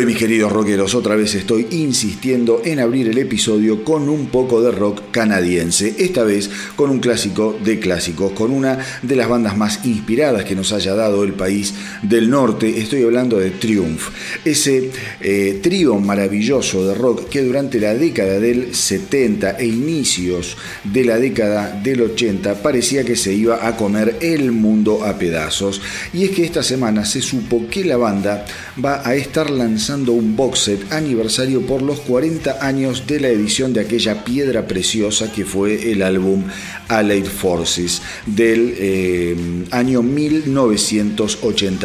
Hoy, mis queridos rockeros, otra vez estoy insistiendo en abrir el episodio con un poco de rock canadiense, esta vez con un clásico de clásicos, con una de las bandas más inspiradas que nos haya dado el país del norte. Estoy hablando de Triumph, ese eh, trío maravilloso de rock que durante la década del 70 e inicios de la década del 80 parecía que se iba a comer el mundo a pedazos. Y es que esta semana se supo que la banda va a estar lanzando un box set aniversario por los 40 años de la edición de aquella piedra preciosa que fue el álbum Allied Forces del eh, año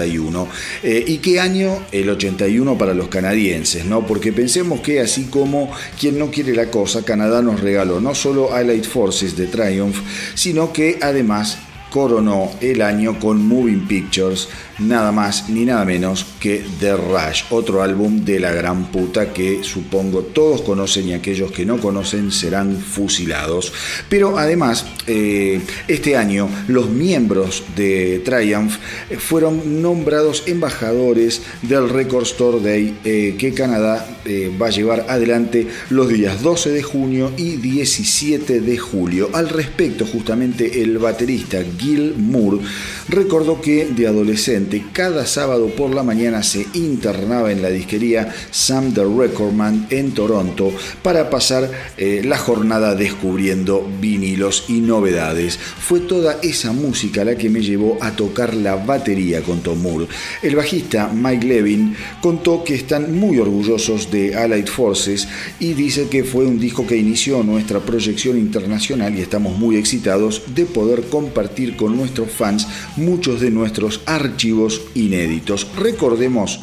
1981. Eh, ¿Y qué año? El 81 para los canadienses, ¿no? Porque pensemos que así como quien no quiere la cosa, Canadá nos regaló no solo Allied Forces de Triumph, sino que además coronó el año con Moving Pictures, nada más ni nada menos que The Rush, otro álbum de la gran puta que supongo todos conocen y aquellos que no conocen serán fusilados. Pero además, eh, este año los miembros de Triumph fueron nombrados embajadores del Record Store Day eh, que Canadá eh, va a llevar adelante los días 12 de junio y 17 de julio. Al respecto, justamente el baterista Gil Moore recordó que de adolescente cada sábado por la mañana se internaba en la disquería Sam the Recordman en Toronto para pasar eh, la jornada descubriendo vinilos y novedades. Fue toda esa música la que me llevó a tocar la batería con Tom Moore. El bajista Mike Levin contó que están muy orgullosos de Allied Forces y dice que fue un disco que inició nuestra proyección internacional y estamos muy excitados de poder compartir con nuestros fans muchos de nuestros archivos inéditos. Recordemos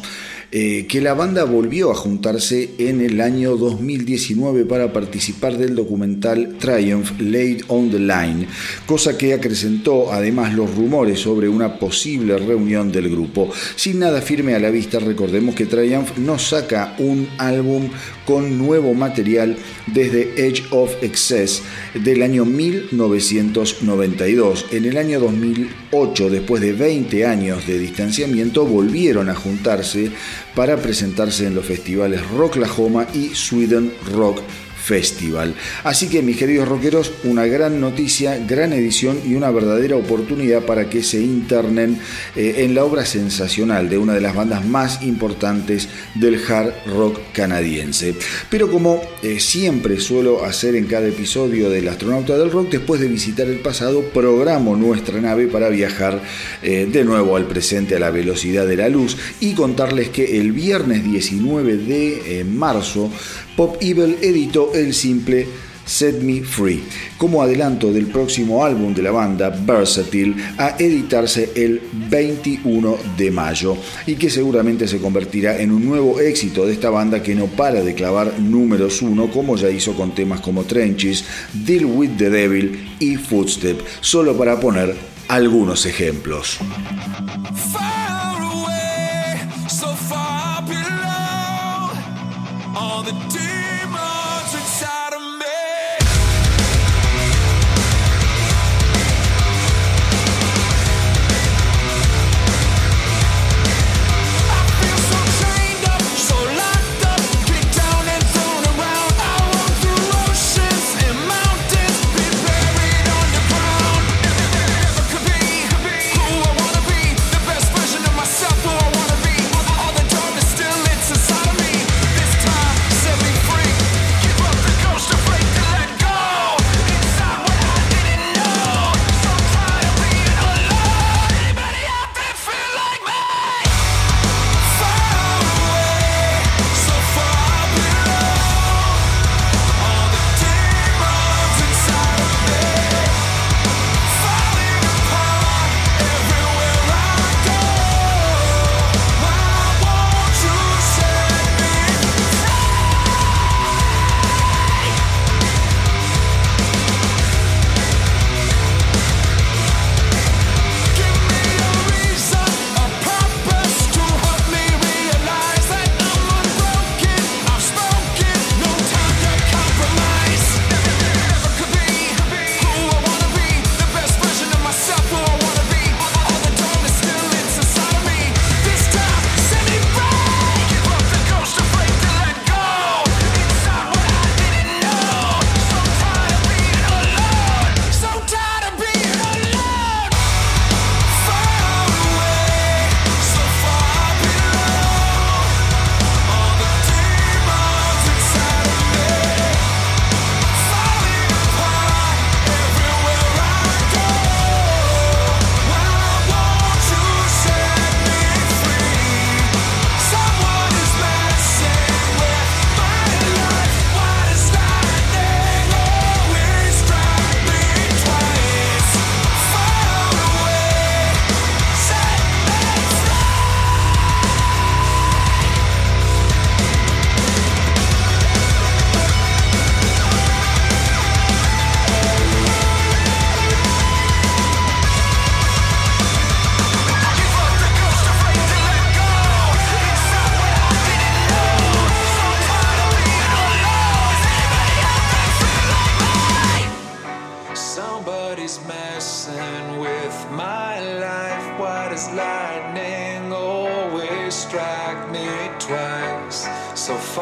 eh, que la banda volvió a juntarse en el año 2019 para participar del documental Triumph Laid on the Line, cosa que acrecentó además los rumores sobre una posible reunión del grupo. Sin nada firme a la vista, recordemos que Triumph no saca un álbum con nuevo material desde Edge of Excess del año 1992. En el año 2008, después de 20 años de distanciamiento, volvieron a juntarse para presentarse en los festivales Rocklahoma y Sweden Rock Festival. Así que mis queridos rockeros, una gran noticia, gran edición y una verdadera oportunidad para que se internen eh, en la obra sensacional de una de las bandas más importantes del hard rock canadiense. Pero como eh, siempre suelo hacer en cada episodio del astronauta del rock, después de visitar el pasado, programo nuestra nave para viajar eh, de nuevo al presente a la velocidad de la luz y contarles que el viernes 19 de marzo Pop Evil editó el simple Set Me Free, como adelanto del próximo álbum de la banda, Versatile, a editarse el 21 de mayo y que seguramente se convertirá en un nuevo éxito de esta banda que no para de clavar números uno como ya hizo con temas como Trenches, Deal with the Devil y Footstep, solo para poner algunos ejemplos. the day.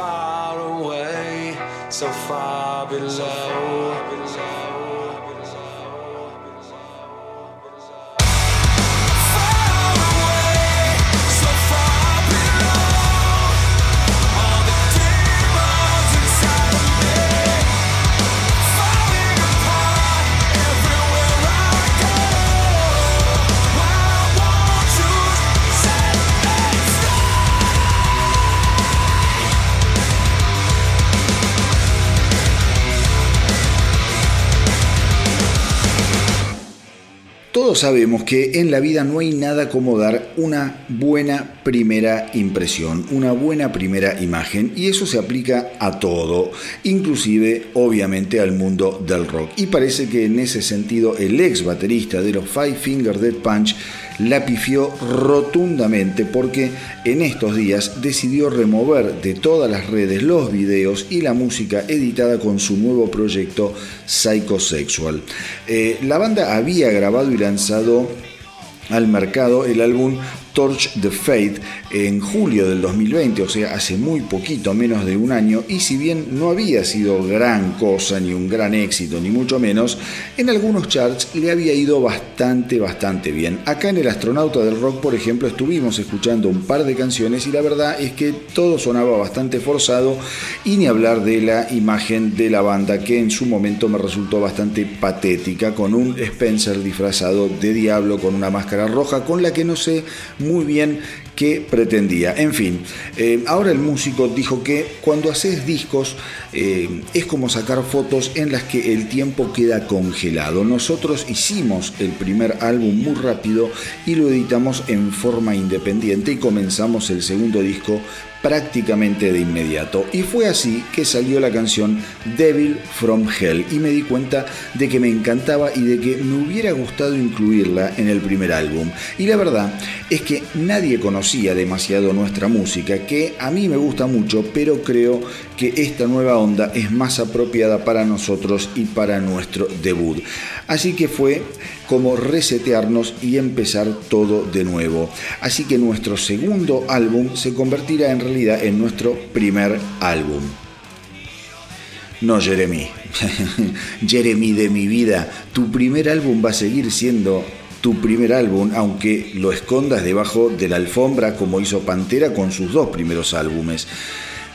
Far away, so far below. Todos sabemos que en la vida no hay nada como dar una buena primera impresión, una buena primera imagen y eso se aplica a todo, inclusive obviamente al mundo del rock. Y parece que en ese sentido el ex baterista de los Five Finger Dead Punch la pifió rotundamente porque en estos días decidió remover de todas las redes los videos y la música editada con su nuevo proyecto Psychosexual. Eh, la banda había grabado y lanzado al mercado el álbum Torch the Fate en julio del 2020, o sea, hace muy poquito, menos de un año, y si bien no había sido gran cosa, ni un gran éxito, ni mucho menos, en algunos charts le había ido bastante, bastante bien. Acá en El Astronauta del Rock, por ejemplo, estuvimos escuchando un par de canciones y la verdad es que todo sonaba bastante forzado y ni hablar de la imagen de la banda que en su momento me resultó bastante patética, con un Spencer disfrazado de diablo con una máscara roja con la que no sé muy bien qué pretendía. En fin, eh, ahora el músico dijo que cuando haces discos eh, es como sacar fotos en las que el tiempo queda congelado. Nosotros hicimos el primer álbum muy rápido y lo editamos en forma independiente y comenzamos el segundo disco prácticamente de inmediato. Y fue así que salió la canción Devil from Hell y me di cuenta de que me encantaba y de que me hubiera gustado incluirla en el primer álbum. Y la verdad es que nadie conocía demasiado nuestra música, que a mí me gusta mucho, pero creo que esta nueva onda es más apropiada para nosotros y para nuestro debut. Así que fue como resetearnos y empezar todo de nuevo. Así que nuestro segundo álbum se convertirá en realidad en nuestro primer álbum. No, Jeremy. Jeremy de mi vida, tu primer álbum va a seguir siendo tu primer álbum, aunque lo escondas debajo de la alfombra como hizo Pantera con sus dos primeros álbumes.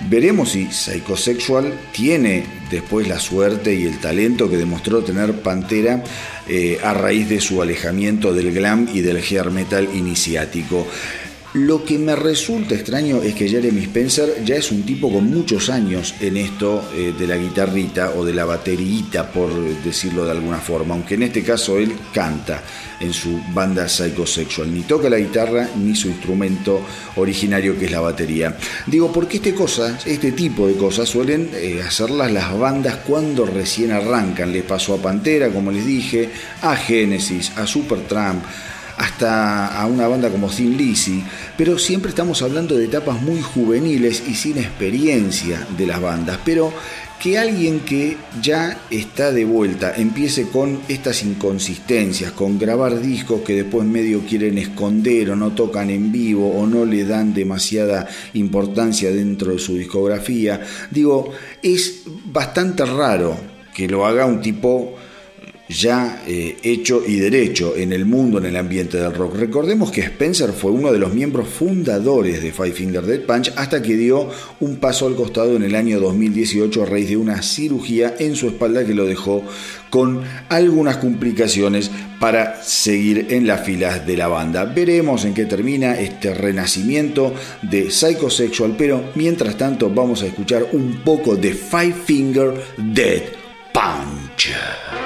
Veremos si Psychosexual tiene después la suerte y el talento que demostró tener Pantera eh, a raíz de su alejamiento del glam y del hair metal iniciático. Lo que me resulta extraño es que Jeremy Spencer ya es un tipo con muchos años en esto eh, de la guitarrita o de la baterita, por decirlo de alguna forma, aunque en este caso él canta en su banda Psychosexual, ni toca la guitarra ni su instrumento originario que es la batería. Digo, porque este, este tipo de cosas suelen eh, hacerlas las bandas cuando recién arrancan. Les pasó a Pantera, como les dije, a Genesis, a Supertramp hasta a una banda como Thin Lizzy, pero siempre estamos hablando de etapas muy juveniles y sin experiencia de las bandas, pero que alguien que ya está de vuelta empiece con estas inconsistencias, con grabar discos que después medio quieren esconder o no tocan en vivo o no le dan demasiada importancia dentro de su discografía, digo, es bastante raro que lo haga un tipo ya eh, hecho y derecho en el mundo, en el ambiente del rock. Recordemos que Spencer fue uno de los miembros fundadores de Five Finger Dead Punch hasta que dio un paso al costado en el año 2018 a raíz de una cirugía en su espalda que lo dejó con algunas complicaciones para seguir en las filas de la banda. Veremos en qué termina este renacimiento de Psychosexual, pero mientras tanto vamos a escuchar un poco de Five Finger Dead Punch.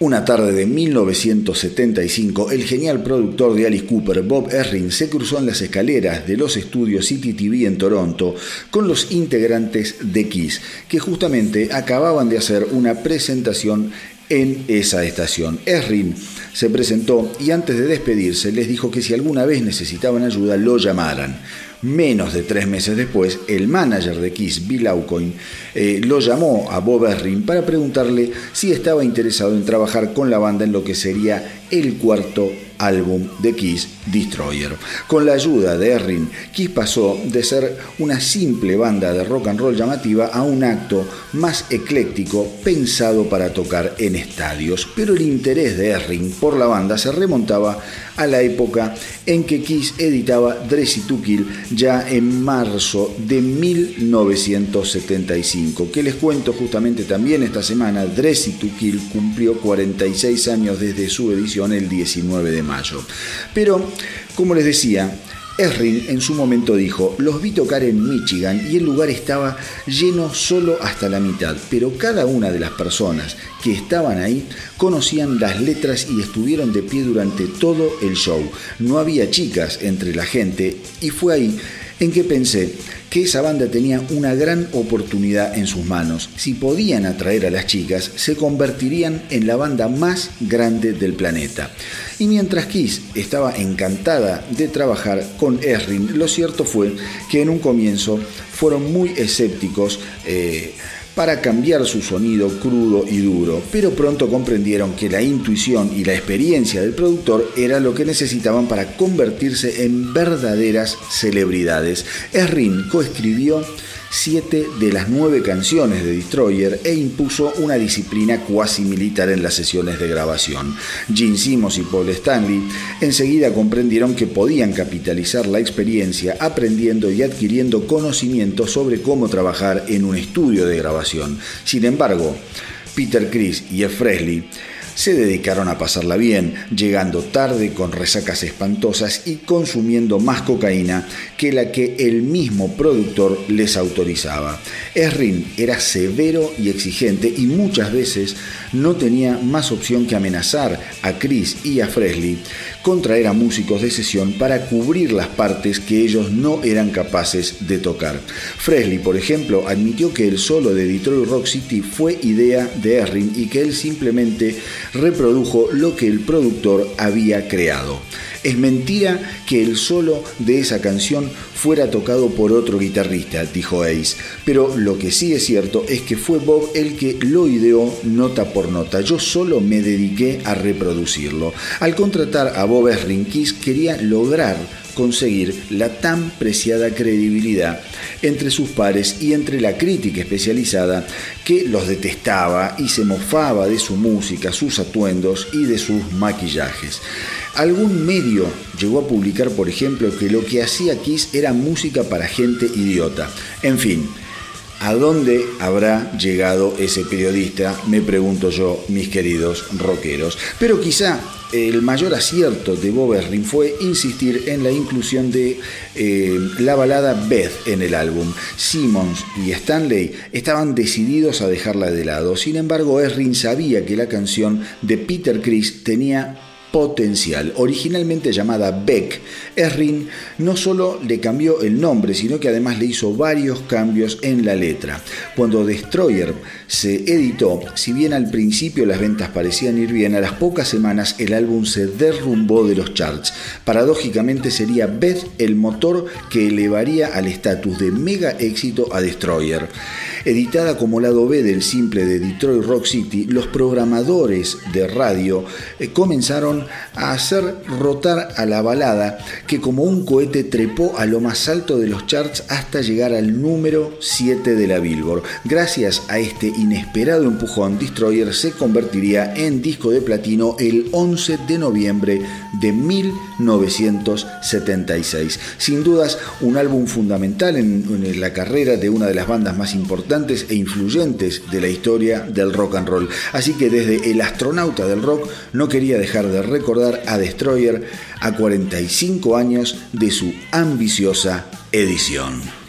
Una tarde de 1975, el genial productor de Alice Cooper, Bob Erring, se cruzó en las escaleras de los estudios City TV en Toronto con los integrantes de Kiss, que justamente acababan de hacer una presentación en esa estación. Erring se presentó y antes de despedirse les dijo que si alguna vez necesitaban ayuda lo llamaran. Menos de tres meses después, el manager de Kiss, Bill Aucoin, eh, lo llamó a Bob Erring para preguntarle si estaba interesado en trabajar con la banda en lo que sería el cuarto álbum de Kiss, Destroyer. Con la ayuda de Erring, Kiss pasó de ser una simple banda de rock and roll llamativa a un acto más ecléctico pensado para tocar en estadios. Pero el interés de Erring por la banda se remontaba a la época en que Kiss editaba Dressy to Kill ya en marzo de 1975. Que les cuento justamente también esta semana, Dressy to Kill cumplió 46 años desde su edición el 19 de mayo. Pero, como les decía, Erring en su momento dijo, los vi tocar en Michigan y el lugar estaba lleno solo hasta la mitad, pero cada una de las personas que estaban ahí conocían las letras y estuvieron de pie durante todo el show. No había chicas entre la gente y fue ahí en que pensé que esa banda tenía una gran oportunidad en sus manos. Si podían atraer a las chicas, se convertirían en la banda más grande del planeta. Y mientras Kiss estaba encantada de trabajar con Erring, lo cierto fue que en un comienzo fueron muy escépticos. Eh, para cambiar su sonido crudo y duro, pero pronto comprendieron que la intuición y la experiencia del productor era lo que necesitaban para convertirse en verdaderas celebridades. Errin coescribió siete de las nueve canciones de Destroyer e impuso una disciplina cuasi militar en las sesiones de grabación. Gene Simmons y Paul Stanley enseguida comprendieron que podían capitalizar la experiencia aprendiendo y adquiriendo conocimiento sobre cómo trabajar en un estudio de grabación. Sin embargo, Peter Chris y Jeff Fresley se dedicaron a pasarla bien, llegando tarde con resacas espantosas y consumiendo más cocaína que la que el mismo productor les autorizaba. Errin era severo y exigente y muchas veces no tenía más opción que amenazar a Chris y a Fresley con traer a músicos de sesión para cubrir las partes que ellos no eran capaces de tocar. Fresley, por ejemplo, admitió que el solo de Detroit Rock City fue idea de Errin y que él simplemente reprodujo lo que el productor había creado. Es mentira que el solo de esa canción fuera tocado por otro guitarrista, dijo Ace, pero lo que sí es cierto es que fue Bob el que lo ideó nota por nota. Yo solo me dediqué a reproducirlo. Al contratar a Bob Esrinkis quería lograr conseguir la tan preciada credibilidad entre sus pares y entre la crítica especializada que los detestaba y se mofaba de su música, sus atuendos y de sus maquillajes. Algún medio llegó a publicar, por ejemplo, que lo que hacía Kiss era música para gente idiota. En fin, ¿A dónde habrá llegado ese periodista? Me pregunto yo, mis queridos rockeros. Pero quizá el mayor acierto de Bob fue insistir en la inclusión de eh, la balada Beth en el álbum. Simmons y Stanley estaban decididos a dejarla de lado. Sin embargo, Erring sabía que la canción de Peter Criss tenía potencial. Originalmente llamada Beck, Erring no solo le cambió el nombre, sino que además le hizo varios cambios en la letra. Cuando Destroyer se editó, si bien al principio las ventas parecían ir bien, a las pocas semanas el álbum se derrumbó de los charts. Paradójicamente sería Beth el motor que elevaría al estatus de mega éxito a Destroyer. Editada como lado B del simple de Detroit Rock City, los programadores de radio eh, a hacer rotar a la balada que como un cohete trepó a lo más alto de los charts hasta llegar al número 7 de la Billboard. Gracias a este inesperado empujón, Destroyer se convertiría en disco de platino el 11 de noviembre de 1976. Sin dudas, un álbum fundamental en, en la carrera de una de las bandas más importantes e influyentes de la historia del rock and roll. Así que desde el astronauta del rock no quería dejar de recordar a Destroyer a 45 años de su ambiciosa edición.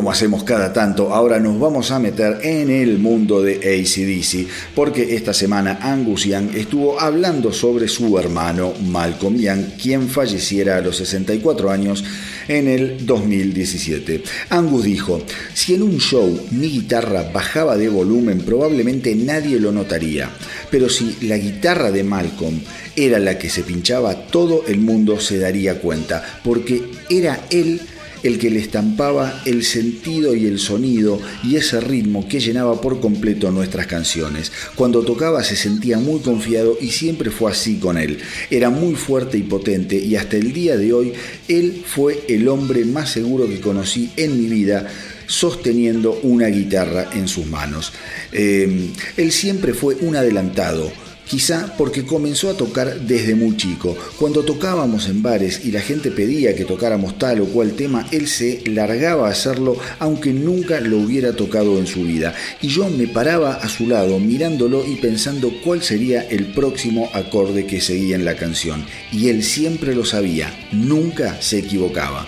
Como hacemos cada tanto, ahora nos vamos a meter en el mundo de ACDC, porque esta semana Angus Young estuvo hablando sobre su hermano Malcolm Young, quien falleciera a los 64 años en el 2017. Angus dijo, si en un show mi guitarra bajaba de volumen probablemente nadie lo notaría, pero si la guitarra de Malcolm era la que se pinchaba, todo el mundo se daría cuenta, porque era él el que le estampaba el sentido y el sonido y ese ritmo que llenaba por completo nuestras canciones. Cuando tocaba se sentía muy confiado y siempre fue así con él. Era muy fuerte y potente y hasta el día de hoy él fue el hombre más seguro que conocí en mi vida sosteniendo una guitarra en sus manos. Eh, él siempre fue un adelantado quizá porque comenzó a tocar desde muy chico. Cuando tocábamos en bares y la gente pedía que tocáramos tal o cual tema, él se largaba a hacerlo aunque nunca lo hubiera tocado en su vida. Y yo me paraba a su lado mirándolo y pensando cuál sería el próximo acorde que seguía en la canción. Y él siempre lo sabía, nunca se equivocaba.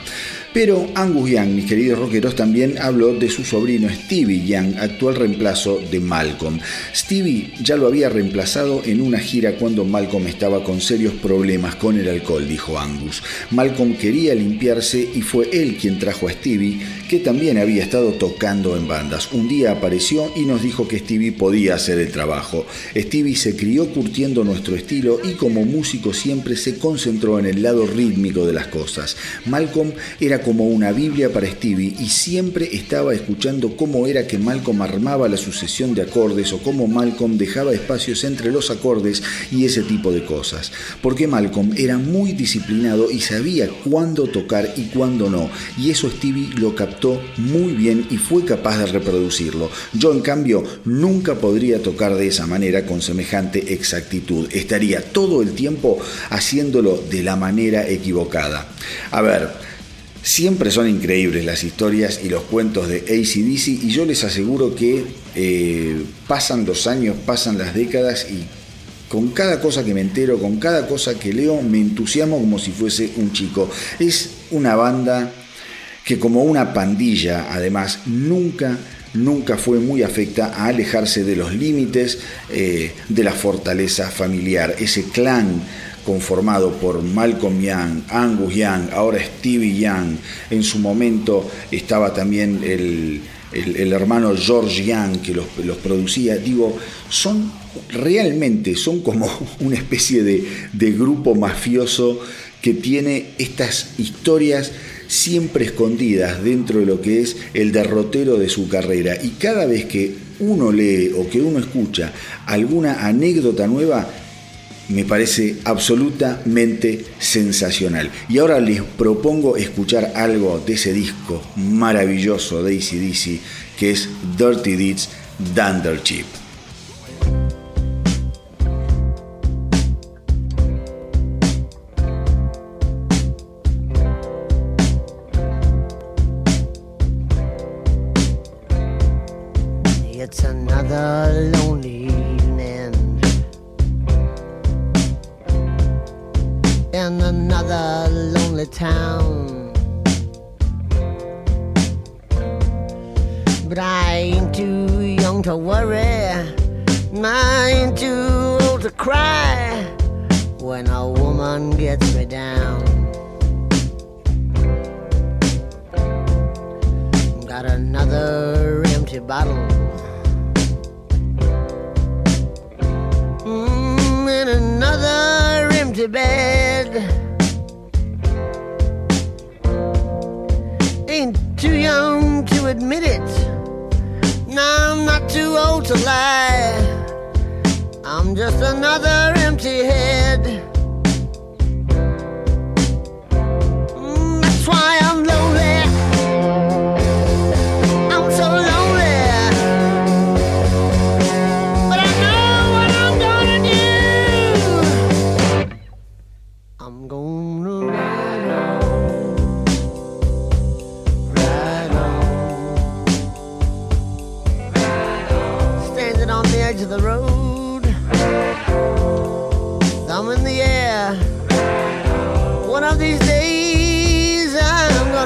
Pero Angus Young, mis queridos rockeros, también habló de su sobrino Stevie Young, actual reemplazo de Malcolm. Stevie ya lo había reemplazado en una gira cuando Malcolm estaba con serios problemas con el alcohol, dijo Angus. Malcolm quería limpiarse y fue él quien trajo a Stevie, que también había estado tocando en bandas. Un día apareció y nos dijo que Stevie podía hacer el trabajo. Stevie se crió curtiendo nuestro estilo y como músico siempre se concentró en el lado rítmico de las cosas. Malcolm era como una Biblia para Stevie y siempre estaba escuchando cómo era que Malcolm armaba la sucesión de acordes o cómo Malcolm dejaba espacios entre los acordes y ese tipo de cosas. Porque Malcolm era muy disciplinado y sabía cuándo tocar y cuándo no. Y eso Stevie lo captó muy bien y fue capaz de reproducirlo. Yo en cambio nunca podría tocar de esa manera con semejante exactitud. Estaría todo el tiempo haciéndolo de la manera equivocada. A ver, Siempre son increíbles las historias y los cuentos de ACDC y yo les aseguro que eh, pasan los años, pasan las décadas y con cada cosa que me entero, con cada cosa que leo, me entusiasmo como si fuese un chico. Es una banda que como una pandilla, además, nunca nunca fue muy afecta a alejarse de los límites eh, de la fortaleza familiar, ese clan conformado por Malcolm Young, Angus Young, ahora Stevie Young, en su momento estaba también el, hermano George Young que los, los, producía, digo, son realmente, son como una especie de, de grupo mafioso que tiene estas historias siempre escondidas dentro de lo que es el derrotero de su carrera. Y cada vez que uno lee o que uno escucha alguna anécdota nueva, me parece absolutamente sensacional. Y ahora les propongo escuchar algo de ese disco maravilloso de ACDC que es Dirty Deeds Dunder Chip.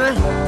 Ага.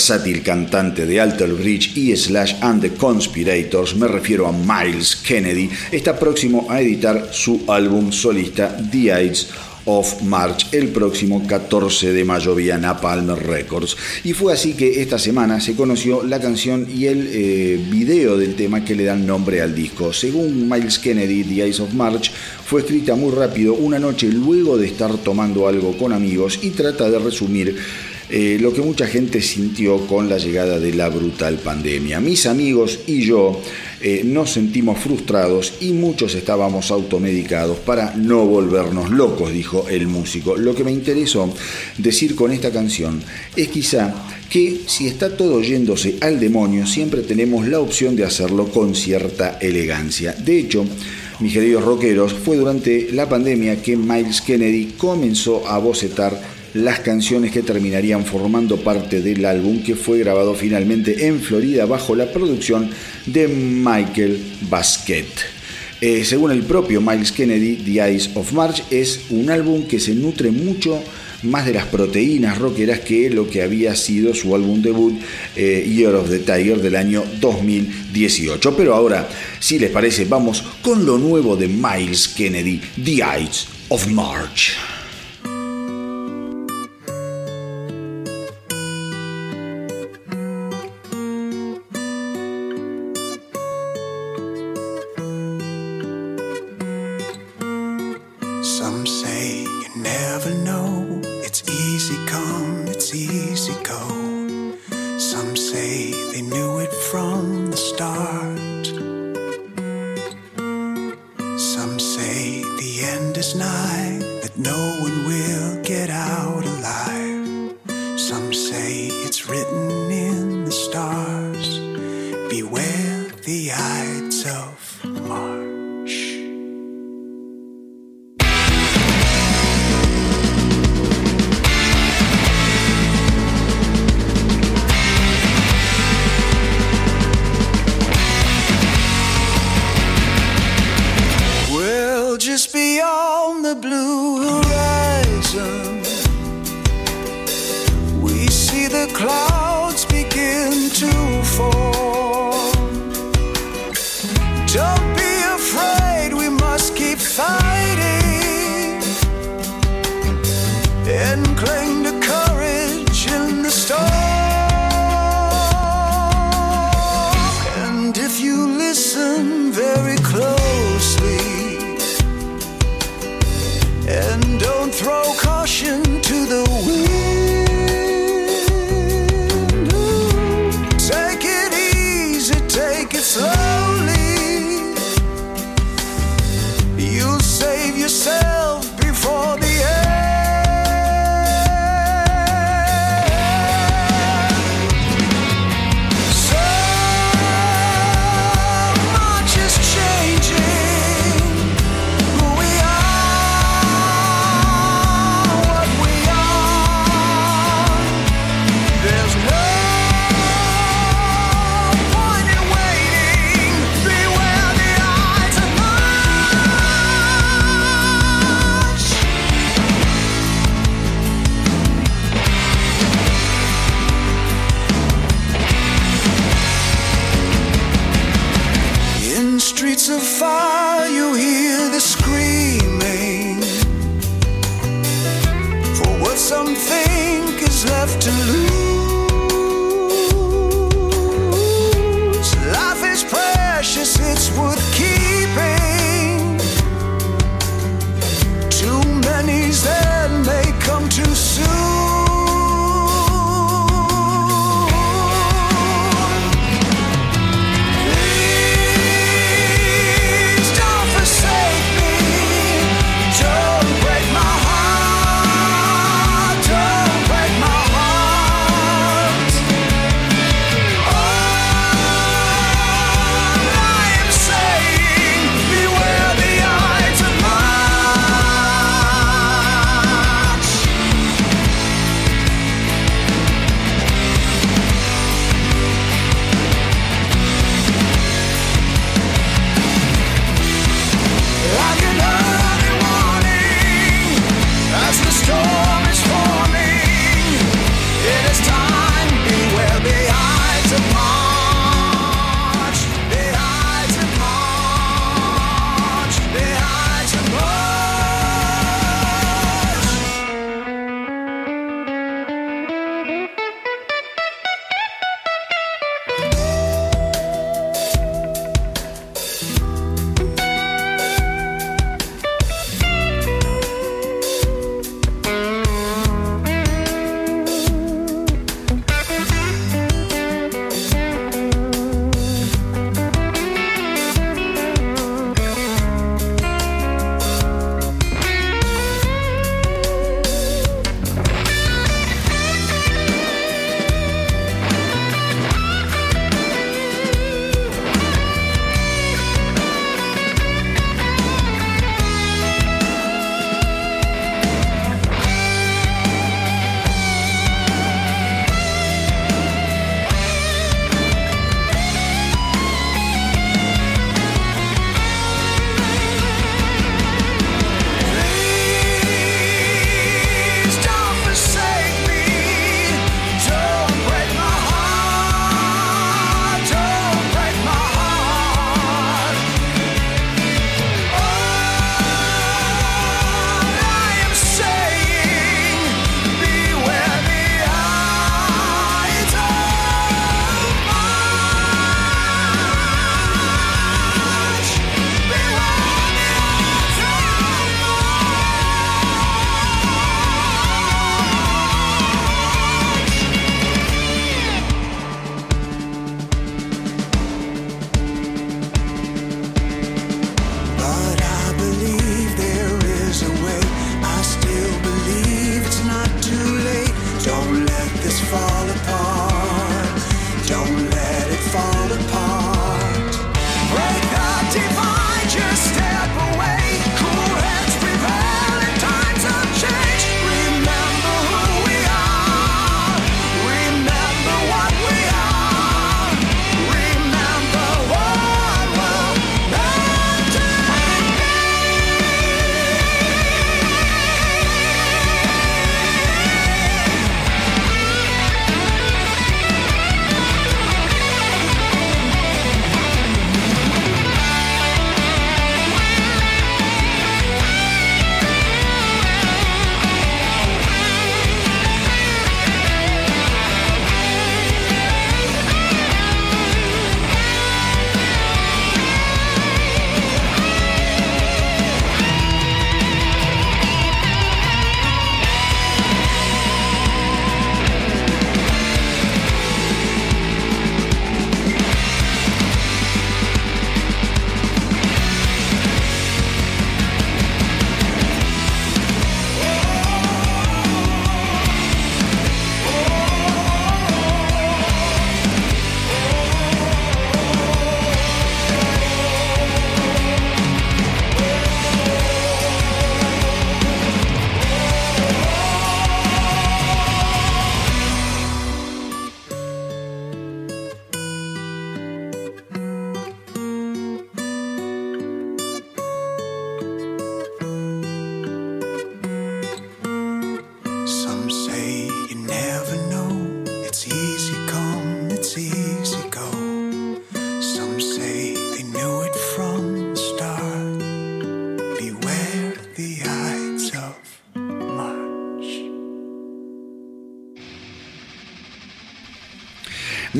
Versátil cantante de Alter Bridge y Slash and the Conspirators, me refiero a Miles Kennedy, está próximo a editar su álbum solista The Ides of March el próximo 14 de mayo vía Napalm Records. Y fue así que esta semana se conoció la canción y el eh, video del tema que le dan nombre al disco. Según Miles Kennedy, The Ides of March fue escrita muy rápido una noche luego de estar tomando algo con amigos y trata de resumir eh, lo que mucha gente sintió con la llegada de la brutal pandemia. Mis amigos y yo eh, nos sentimos frustrados y muchos estábamos automedicados para no volvernos locos, dijo el músico. Lo que me interesó decir con esta canción es quizá que si está todo yéndose al demonio, siempre tenemos la opción de hacerlo con cierta elegancia. De hecho, mis queridos rockeros, fue durante la pandemia que Miles Kennedy comenzó a bocetar las canciones que terminarían formando parte del álbum que fue grabado finalmente en Florida bajo la producción de Michael Basquet. Eh, según el propio Miles Kennedy, The Eyes of March es un álbum que se nutre mucho más de las proteínas rockeras que lo que había sido su álbum debut eh, Year of the Tiger del año 2018. Pero ahora, si les parece, vamos con lo nuevo de Miles Kennedy, The Ides of March.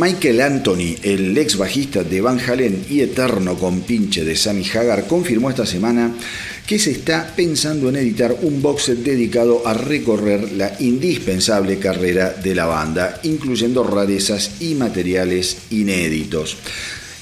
Michael Anthony, el ex bajista de Van Halen y eterno compinche de Sammy Hagar, confirmó esta semana que se está pensando en editar un box set dedicado a recorrer la indispensable carrera de la banda, incluyendo rarezas y materiales inéditos.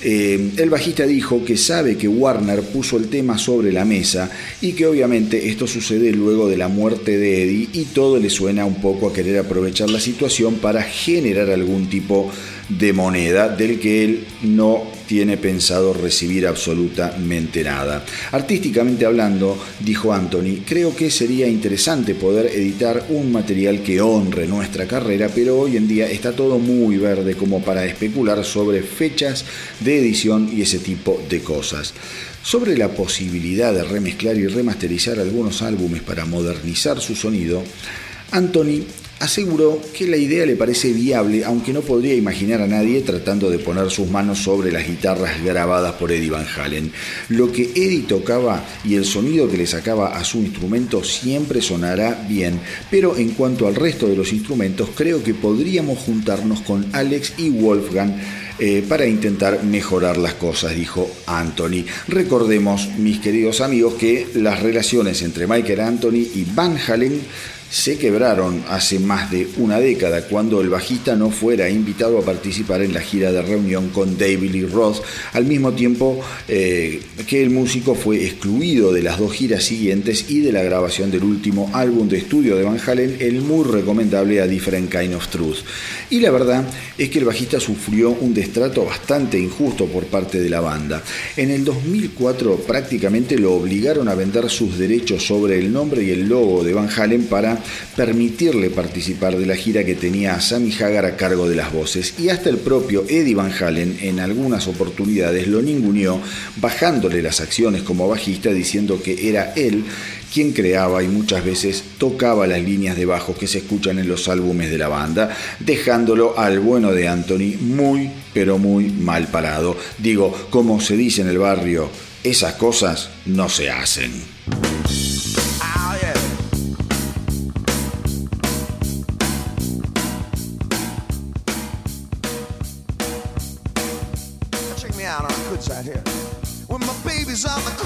Eh, el bajista dijo que sabe que Warner puso el tema sobre la mesa y que obviamente esto sucede luego de la muerte de Eddie y todo le suena un poco a querer aprovechar la situación para generar algún tipo de moneda del que él no tiene pensado recibir absolutamente nada. Artísticamente hablando, dijo Anthony, creo que sería interesante poder editar un material que honre nuestra carrera, pero hoy en día está todo muy verde como para especular sobre fechas de edición y ese tipo de cosas. Sobre la posibilidad de remezclar y remasterizar algunos álbumes para modernizar su sonido, Anthony aseguró que la idea le parece viable, aunque no podría imaginar a nadie tratando de poner sus manos sobre las guitarras grabadas por Eddie Van Halen. Lo que Eddie tocaba y el sonido que le sacaba a su instrumento siempre sonará bien, pero en cuanto al resto de los instrumentos, creo que podríamos juntarnos con Alex y Wolfgang eh, para intentar mejorar las cosas, dijo Anthony. Recordemos, mis queridos amigos, que las relaciones entre Michael Anthony y Van Halen se quebraron hace más de una década cuando el bajista no fuera invitado a participar en la gira de reunión con David Lee Roth, al mismo tiempo eh, que el músico fue excluido de las dos giras siguientes y de la grabación del último álbum de estudio de Van Halen, el muy recomendable A Different Kind of Truth. Y la verdad es que el bajista sufrió un destrato bastante injusto por parte de la banda. En el 2004 prácticamente lo obligaron a vender sus derechos sobre el nombre y el logo de Van Halen para permitirle participar de la gira que tenía Sammy Hagar a cargo de las voces y hasta el propio Eddie Van Halen en algunas oportunidades lo ninguneó bajándole las acciones como bajista diciendo que era él quien creaba y muchas veces tocaba las líneas de bajo que se escuchan en los álbumes de la banda, dejándolo al bueno de Anthony muy pero muy mal parado. Digo, como se dice en el barrio, esas cosas no se hacen. of a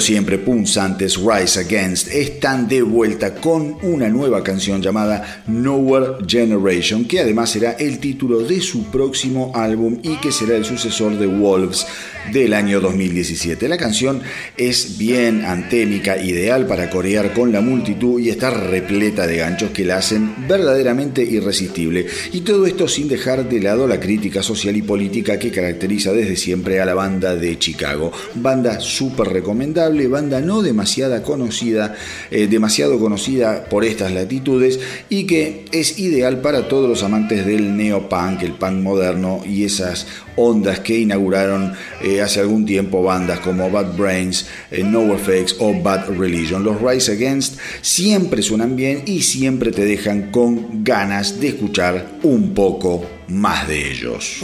siempre punzantes Rise Against están de vuelta con una nueva canción llamada Nowhere Generation, que además será el título de su próximo álbum y que será el sucesor de Wolves del año 2017. La canción es bien antémica, ideal para corear con la multitud y está repleta de ganchos que la hacen verdaderamente irresistible. Y todo esto sin dejar de lado la crítica social y política que caracteriza desde siempre a la banda de Chicago. Banda súper recomendable, banda no demasiada conocida, eh, demasiado conocida por estas latitudes y que es ideal para todos los amantes del neopunk, el punk moderno y esas ondas que inauguraron eh, hace algún tiempo bandas como Bad Brains, eh, No Effects o Bad Religion. Los Rise Against siempre suenan bien y siempre te dejan con ganas de escuchar un poco más de ellos.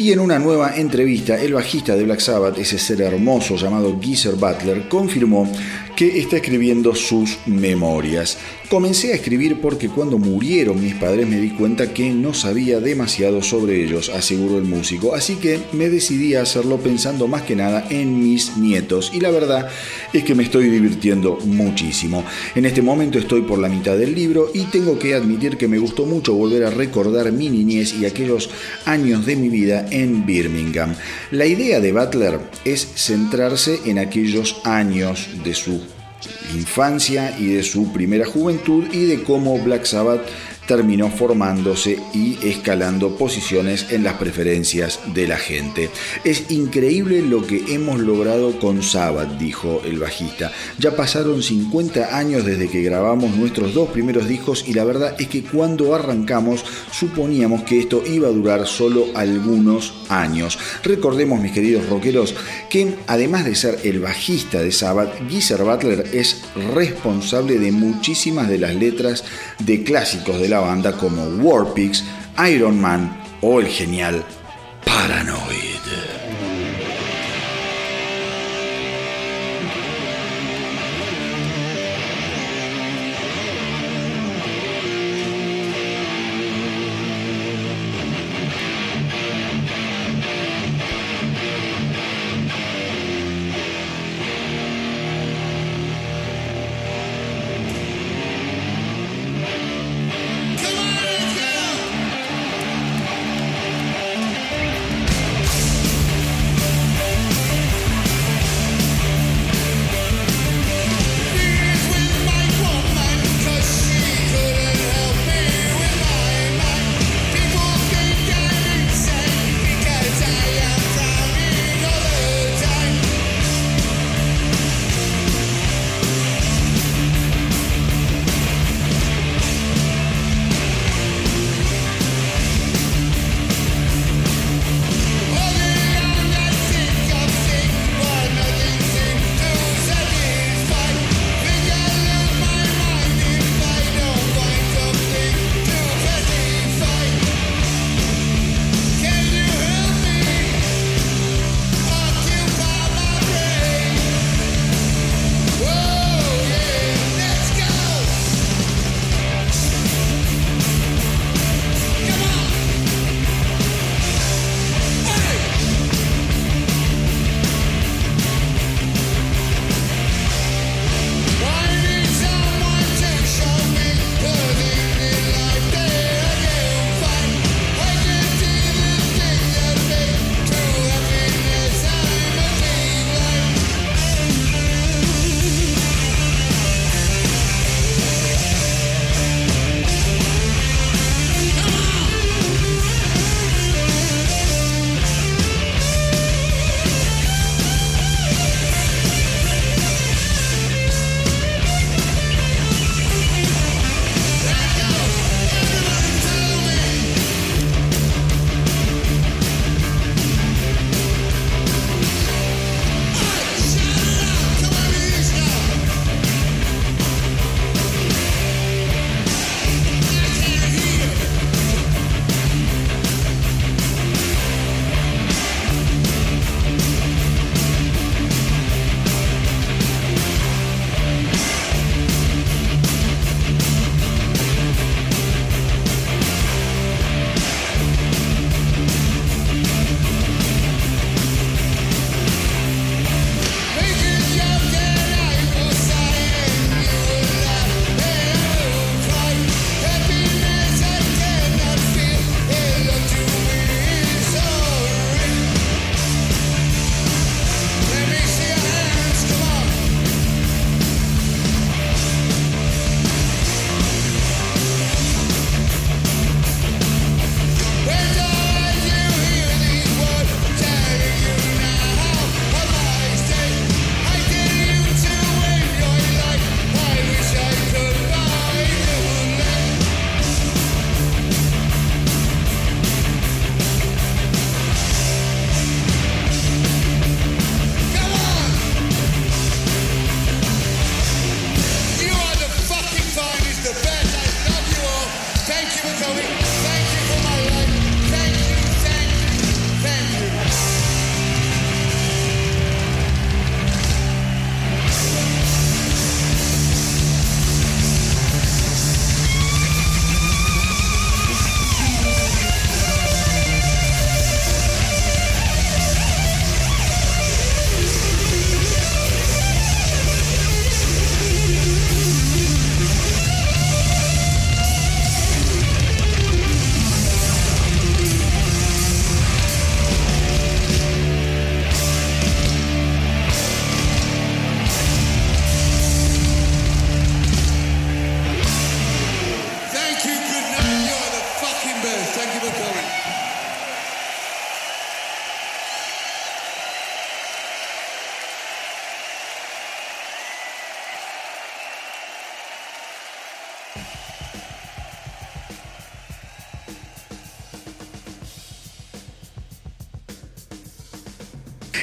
Y en una nueva entrevista, el bajista de Black Sabbath, ese ser hermoso llamado Geezer Butler, confirmó que está escribiendo sus memorias. Comencé a escribir porque cuando murieron mis padres me di cuenta que no sabía demasiado sobre ellos, aseguró el músico, así que me decidí a hacerlo pensando más que nada en mis nietos y la verdad es que me estoy divirtiendo muchísimo. En este momento estoy por la mitad del libro y tengo que admitir que me gustó mucho volver a recordar mi niñez y aquellos años de mi vida en Birmingham. La idea de Butler es centrarse en aquellos años de su infancia y de su primera juventud y de cómo Black Sabbath terminó formándose y escalando posiciones en las preferencias de la gente. Es increíble lo que hemos logrado con Sabbath, dijo el bajista. Ya pasaron 50 años desde que grabamos nuestros dos primeros discos y la verdad es que cuando arrancamos suponíamos que esto iba a durar solo algunos años. Recordemos, mis queridos rockeros, que además de ser el bajista de Sabbath, Geezer Butler es responsable de muchísimas de las letras de clásicos de la banda como Warpix, Iron Man o el genial Paranoid.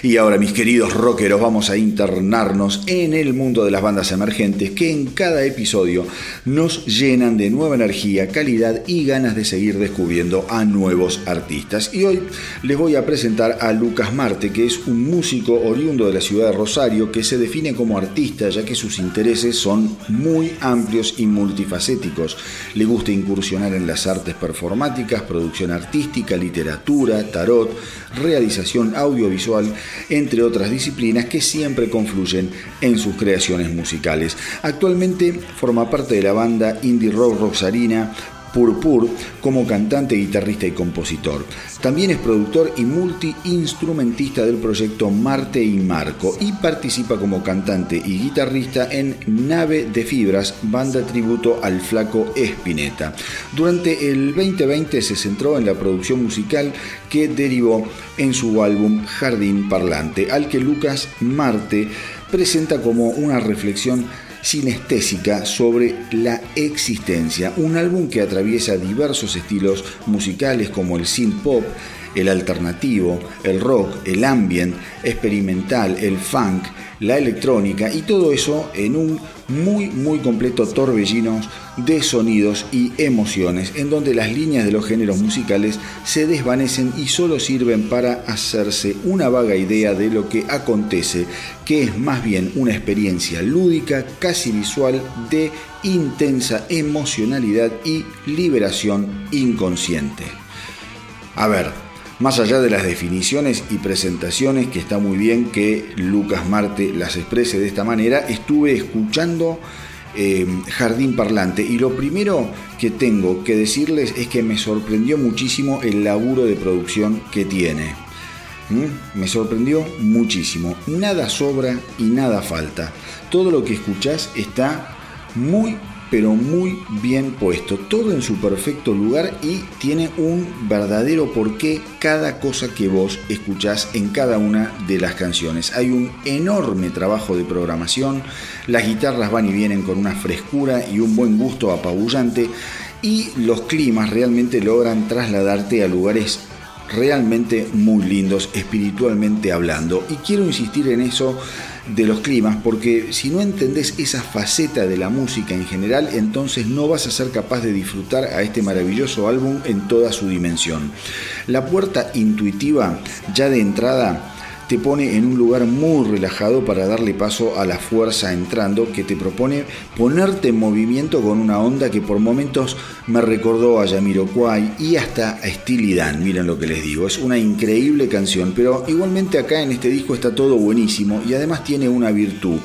Y ahora, mis queridos rockeros, vamos a internarnos en el mundo de las bandas emergentes que en cada episodio nos llenan de nueva energía, calidad y ganas de seguir descubriendo a nuevos artistas. Y hoy les voy a presentar a Lucas Marte, que es un músico oriundo de la ciudad de Rosario que se define como artista ya que sus intereses son muy amplios y multifacéticos. Le gusta incursionar en las artes performáticas, producción artística, literatura, tarot, realización audiovisual entre otras disciplinas que siempre confluyen en sus creaciones musicales. Actualmente forma parte de la banda indie rock rosarina Purpur como cantante, guitarrista y compositor. También es productor y multiinstrumentista del proyecto Marte y Marco y participa como cantante y guitarrista en Nave de Fibras, banda tributo al flaco Espineta. Durante el 2020 se centró en la producción musical que derivó en su álbum Jardín Parlante, al que Lucas Marte presenta como una reflexión sinestésica sobre la existencia, un álbum que atraviesa diversos estilos musicales como el synth pop, el alternativo, el rock, el ambient, experimental, el funk, la electrónica y todo eso en un muy muy completo torbellino de sonidos y emociones en donde las líneas de los géneros musicales se desvanecen y solo sirven para hacerse una vaga idea de lo que acontece, que es más bien una experiencia lúdica, casi visual, de intensa emocionalidad y liberación inconsciente. A ver, más allá de las definiciones y presentaciones, que está muy bien que Lucas Marte las exprese de esta manera, estuve escuchando eh, Jardín Parlante y lo primero que tengo que decirles es que me sorprendió muchísimo el laburo de producción que tiene. ¿Mm? Me sorprendió muchísimo. Nada sobra y nada falta. Todo lo que escuchás está muy pero muy bien puesto, todo en su perfecto lugar y tiene un verdadero porqué cada cosa que vos escuchás en cada una de las canciones. Hay un enorme trabajo de programación, las guitarras van y vienen con una frescura y un buen gusto apabullante y los climas realmente logran trasladarte a lugares realmente muy lindos espiritualmente hablando. Y quiero insistir en eso de los climas, porque si no entendés esa faceta de la música en general, entonces no vas a ser capaz de disfrutar a este maravilloso álbum en toda su dimensión. La puerta intuitiva, ya de entrada, te pone en un lugar muy relajado para darle paso a la fuerza entrando que te propone ponerte en movimiento con una onda que por momentos me recordó a Yamiroquai y hasta a Steely Dan, miren lo que les digo, es una increíble canción, pero igualmente acá en este disco está todo buenísimo y además tiene una virtud.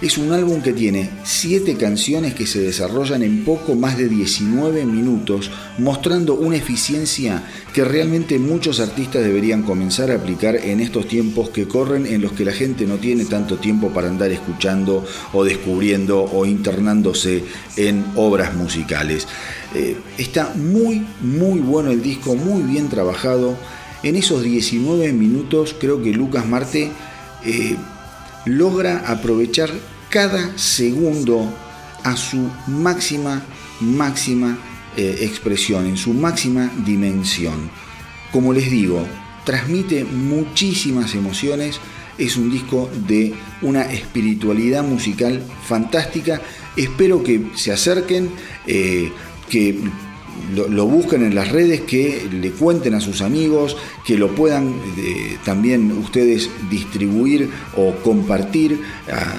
Es un álbum que tiene 7 canciones que se desarrollan en poco más de 19 minutos, mostrando una eficiencia que realmente muchos artistas deberían comenzar a aplicar en estos tiempos que corren en los que la gente no tiene tanto tiempo para andar escuchando o descubriendo o internándose en obras musicales. Eh, está muy, muy bueno el disco, muy bien trabajado. En esos 19 minutos creo que Lucas Marte... Eh, logra aprovechar cada segundo a su máxima, máxima eh, expresión, en su máxima dimensión. Como les digo, transmite muchísimas emociones, es un disco de una espiritualidad musical fantástica. Espero que se acerquen, eh, que lo, busquen en las redes, que le cuenten a sus amigos, que lo puedan eh, también ustedes distribuir o compartir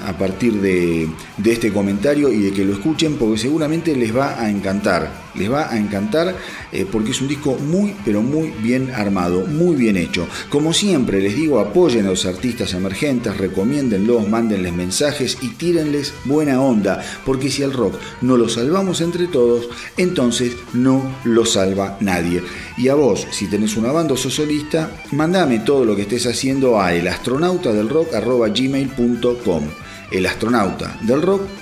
a, partir de, de, este comentario y de que lo escuchen porque seguramente les va a encantar les va a encantar eh, porque es un disco muy, pero muy bien armado, muy bien hecho. Como siempre les digo, apoyen a los artistas emergentes, recomiéndenlos, mándenles mensajes y tírenles buena onda, porque si al rock no lo salvamos entre todos, entonces no lo salva nadie. Y a vos, si tenés una banda o sos solista, mandame todo lo que estés haciendo a elastronautadelrock.gmail.com El astronauta del rock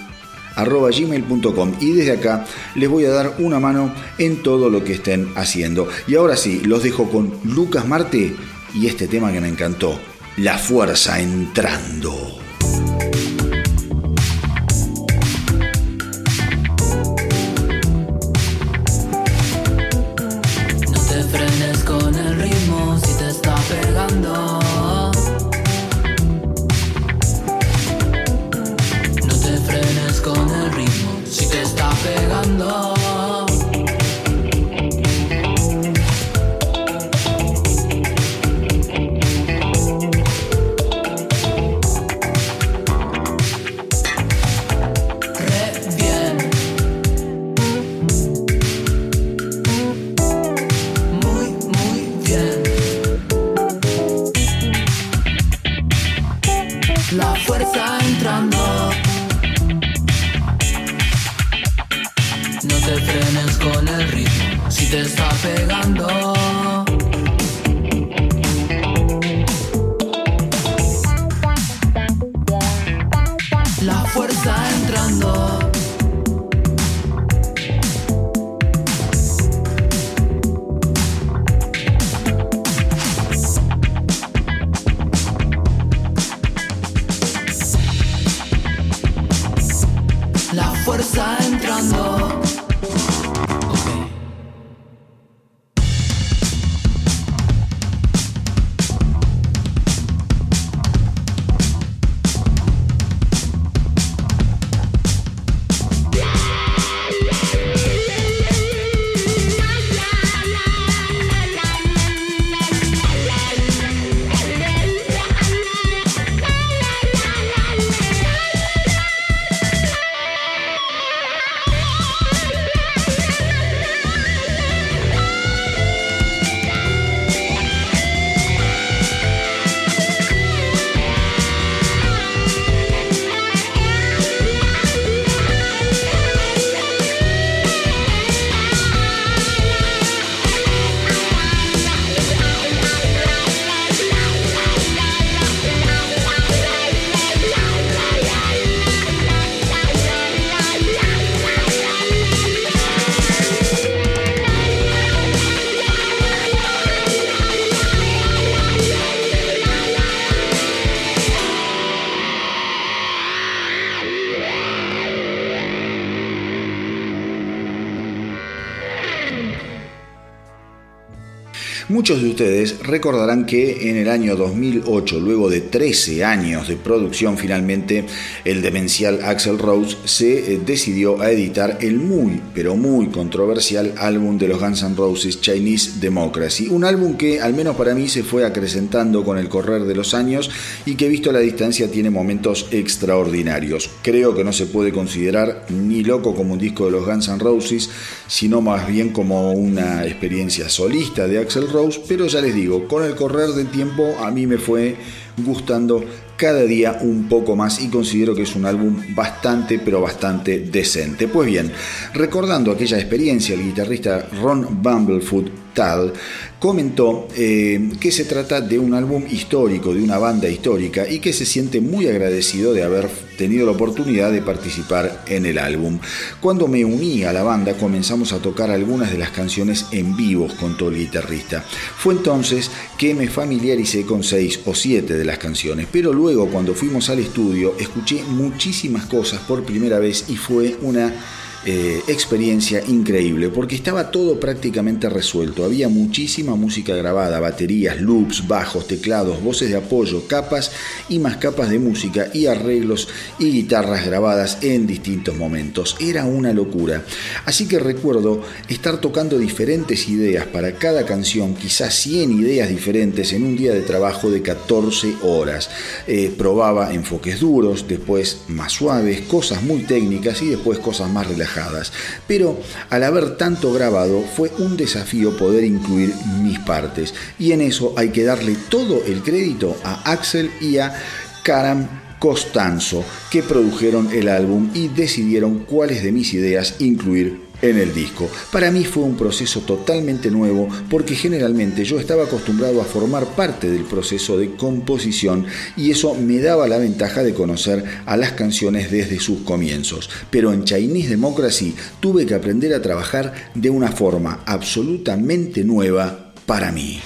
gmail.com y desde acá les voy a dar una mano en todo lo que estén haciendo. Y ahora sí, los dejo con Lucas Marte y este tema que me encantó, La Fuerza Entrando. Muchos de ustedes recordarán que en el año 2008, luego de 13 años de producción, finalmente el demencial Axel Rose se eh, decidió a editar el muy, pero muy controversial álbum de los Guns N' Roses Chinese Democracy. Un álbum que, al menos para mí, se fue acrecentando con el correr de los años y que, visto a la distancia, tiene momentos extraordinarios. Creo que no se puede considerar ni loco como un disco de los Guns N' Roses, sino más bien como una experiencia solista de Axel Rose pero ya les digo, con el correr del tiempo a mí me fue gustando cada día un poco más y considero que es un álbum bastante pero bastante decente. Pues bien, recordando aquella experiencia, el guitarrista Ron Bumblefoot Tal comentó eh, que se trata de un álbum histórico, de una banda histórica y que se siente muy agradecido de haber tenido la oportunidad de participar en el álbum. Cuando me uní a la banda comenzamos a tocar algunas de las canciones en vivo, contó el guitarrista. Fue entonces que me familiaricé con seis o siete de las canciones, pero luego cuando fuimos al estudio escuché muchísimas cosas por primera vez y fue una eh, experiencia increíble porque estaba todo prácticamente resuelto. Había muchísima música grabada, baterías, loops, bajos, teclados, voces de apoyo, capas y más capas de música y arreglos y guitarras grabadas en distintos momentos. Era una locura. Así que recuerdo estar tocando diferentes ideas para cada canción, quizás 100 ideas diferentes en un día de trabajo de 14 horas. Eh, probaba enfoques duros, después más suaves, cosas muy técnicas y después cosas más relajadas pero al haber tanto grabado fue un desafío poder incluir mis partes. Y en eso hay que darle todo el crédito a Axel y a Karam Costanzo que produjeron el álbum y decidieron cuáles de mis ideas incluir en el disco. Para mí fue un proceso totalmente nuevo porque generalmente yo estaba acostumbrado a formar parte del proceso de composición y eso me daba la ventaja de conocer a las canciones desde sus comienzos. Pero en Chinese Democracy tuve que aprender a trabajar de una forma absolutamente nueva para mí.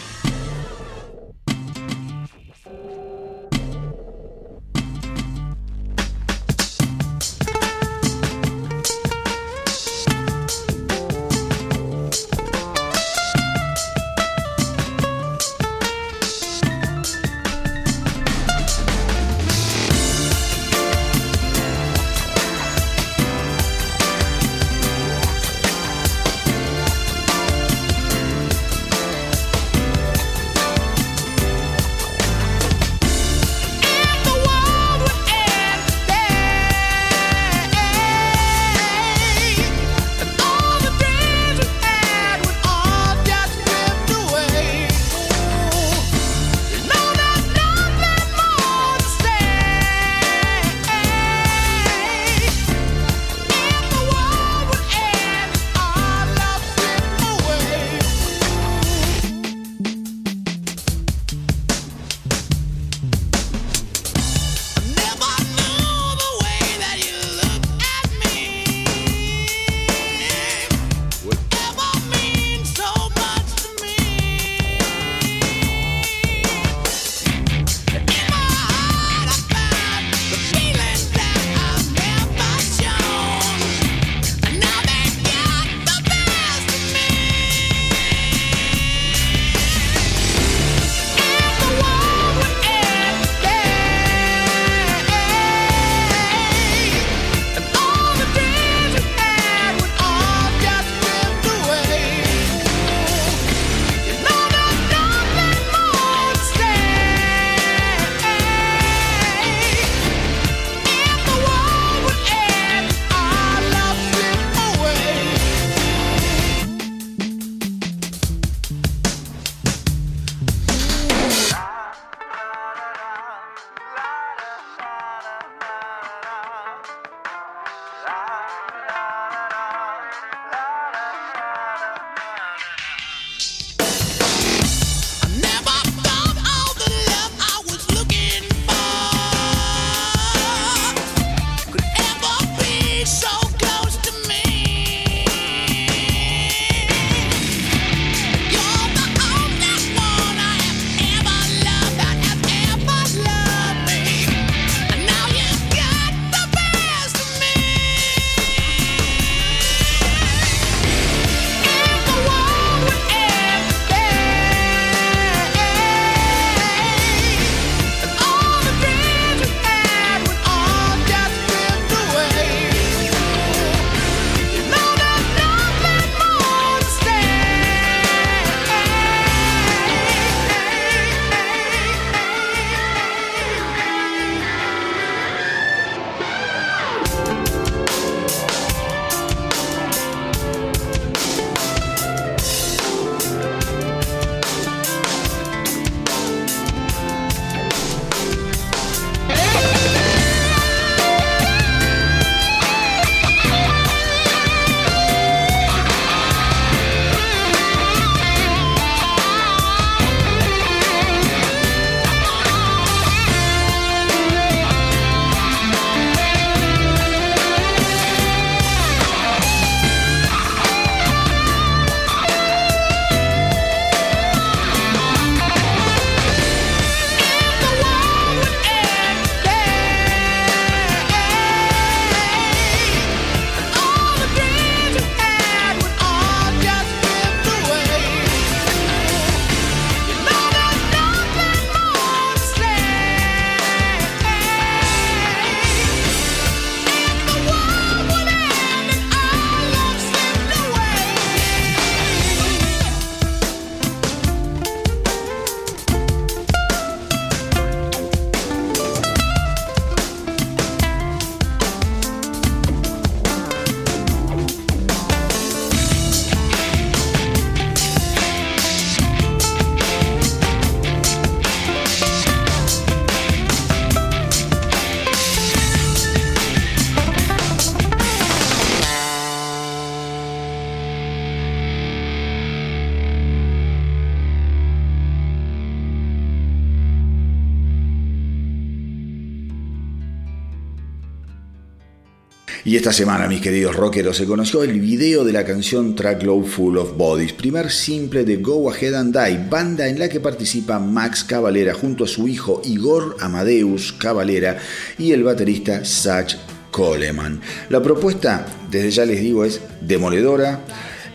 Y esta semana, mis queridos rockeros, se conoció el video de la canción Trackload Full of Bodies, primer simple de Go Ahead and Die, banda en la que participa Max Cavalera junto a su hijo Igor Amadeus Cavalera y el baterista Sach Coleman. La propuesta, desde ya les digo, es demoledora,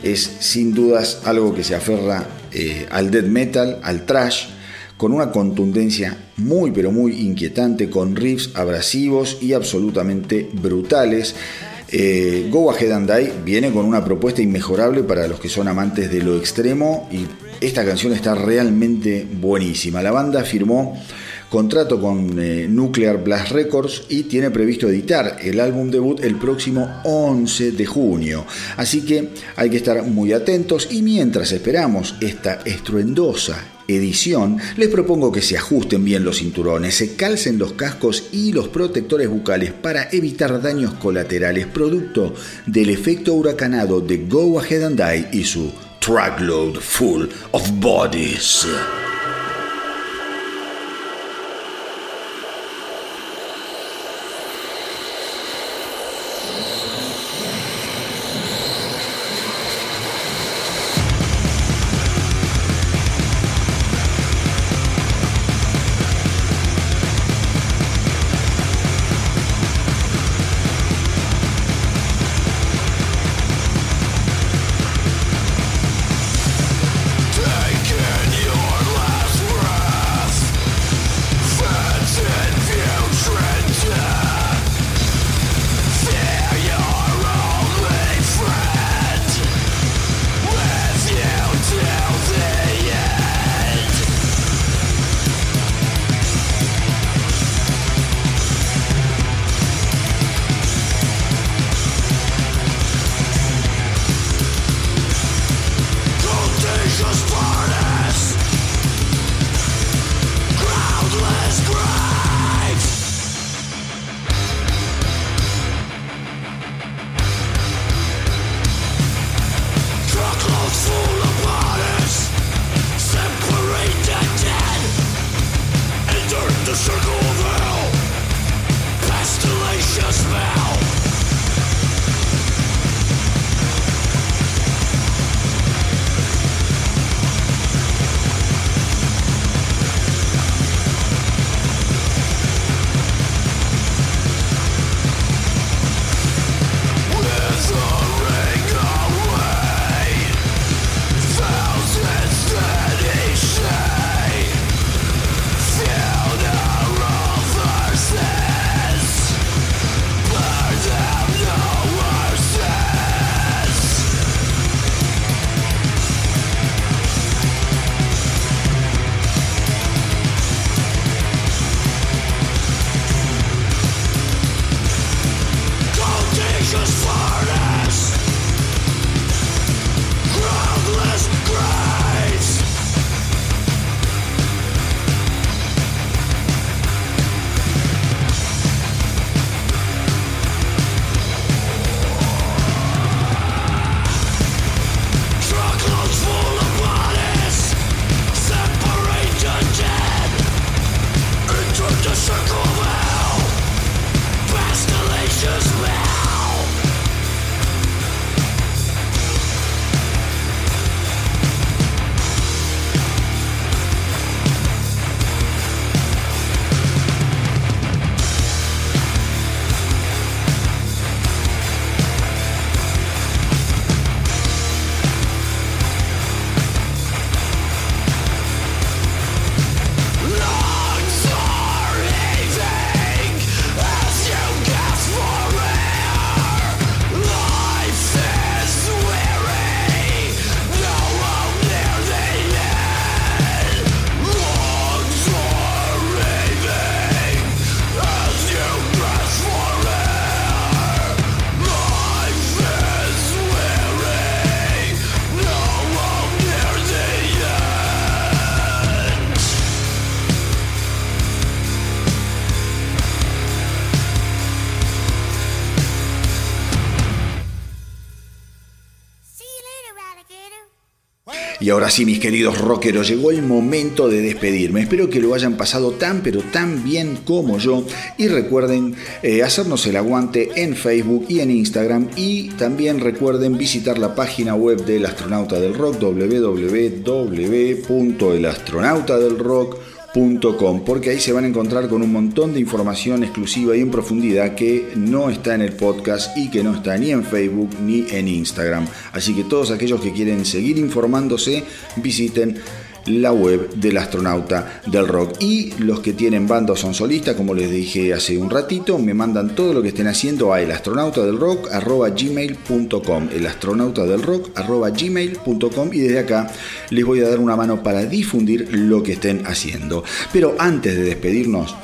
es sin dudas algo que se aferra eh, al death metal, al trash, con una contundencia muy pero muy inquietante, con riffs abrasivos y absolutamente brutales. Eh, Go Ahead and Die viene con una propuesta inmejorable para los que son amantes de lo extremo y esta canción está realmente buenísima. La banda firmó contrato con eh, Nuclear Blast Records y tiene previsto editar el álbum debut el próximo 11 de junio. Así que hay que estar muy atentos y mientras esperamos esta estruendosa edición, les propongo que se ajusten bien los cinturones, se calcen los cascos y los protectores bucales para evitar daños colaterales producto del efecto huracanado de Go Ahead and Die y su Truckload Full of Bodies. Y ahora sí, mis queridos rockeros, llegó el momento de despedirme. Espero que lo hayan pasado tan pero tan bien como yo. Y recuerden eh, hacernos el aguante en Facebook y en Instagram. Y también recuerden visitar la página web del Astronauta del Rock, www.elastronautadelrock.com porque ahí se van a encontrar con un montón de información exclusiva y en profundidad que no está en el podcast y que no está ni en Facebook ni en Instagram. Así que todos aquellos que quieren seguir informándose, visiten la web del astronauta del rock. Y los que tienen banda son solistas, como les dije hace un ratito, me mandan todo lo que estén haciendo a elastronautadelrock.gmail.com elastronautadelrock.gmail.com y desde acá les voy a dar una mano para difundir lo que estén haciendo. Pero antes de despedirnos,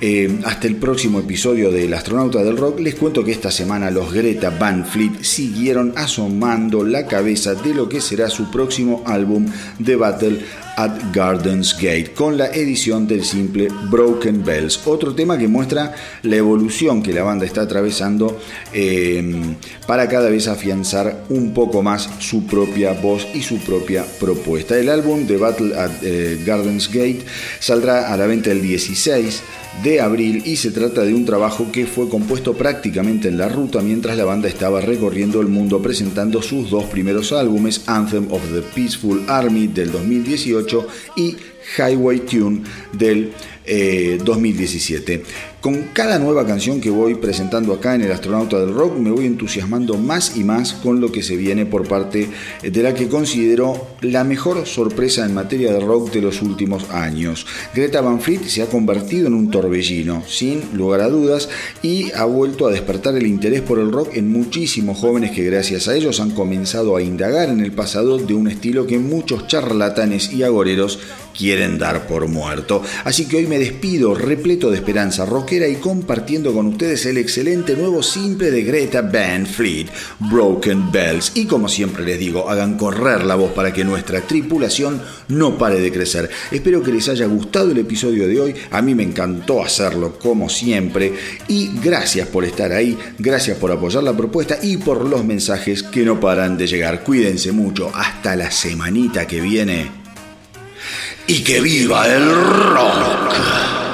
eh, hasta el próximo episodio del Astronauta del Rock, les cuento que esta semana los Greta Van Fleet siguieron asomando la cabeza de lo que será su próximo álbum, The Battle at Gardens Gate, con la edición del simple Broken Bells, otro tema que muestra la evolución que la banda está atravesando eh, para cada vez afianzar un poco más su propia voz y su propia propuesta. El álbum The Battle at eh, Gardens Gate saldrá a la venta el 16 de abril y se trata de un trabajo que fue compuesto prácticamente en la ruta mientras la banda estaba recorriendo el mundo presentando sus dos primeros álbumes, Anthem of the Peaceful Army del 2018 y Highway Tune del 2017. Con cada nueva canción que voy presentando acá en el Astronauta del Rock me voy entusiasmando más y más con lo que se viene por parte de la que considero la mejor sorpresa en materia de rock de los últimos años. Greta Van Fleet se ha convertido en un torbellino, sin lugar a dudas, y ha vuelto a despertar el interés por el rock en muchísimos jóvenes que gracias a ellos han comenzado a indagar en el pasado de un estilo que muchos charlatanes y agoreros quieren dar por muerto. Así que hoy me despido repleto de esperanza rockera y compartiendo con ustedes el excelente nuevo simple de Greta Van Fleet, Broken Bells. Y como siempre les digo, hagan correr la voz para que nuestra tripulación no pare de crecer. Espero que les haya gustado el episodio de hoy. A mí me encantó hacerlo como siempre. Y gracias por estar ahí, gracias por apoyar la propuesta y por los mensajes que no paran de llegar. Cuídense mucho. Hasta la semanita que viene y que viva el rock.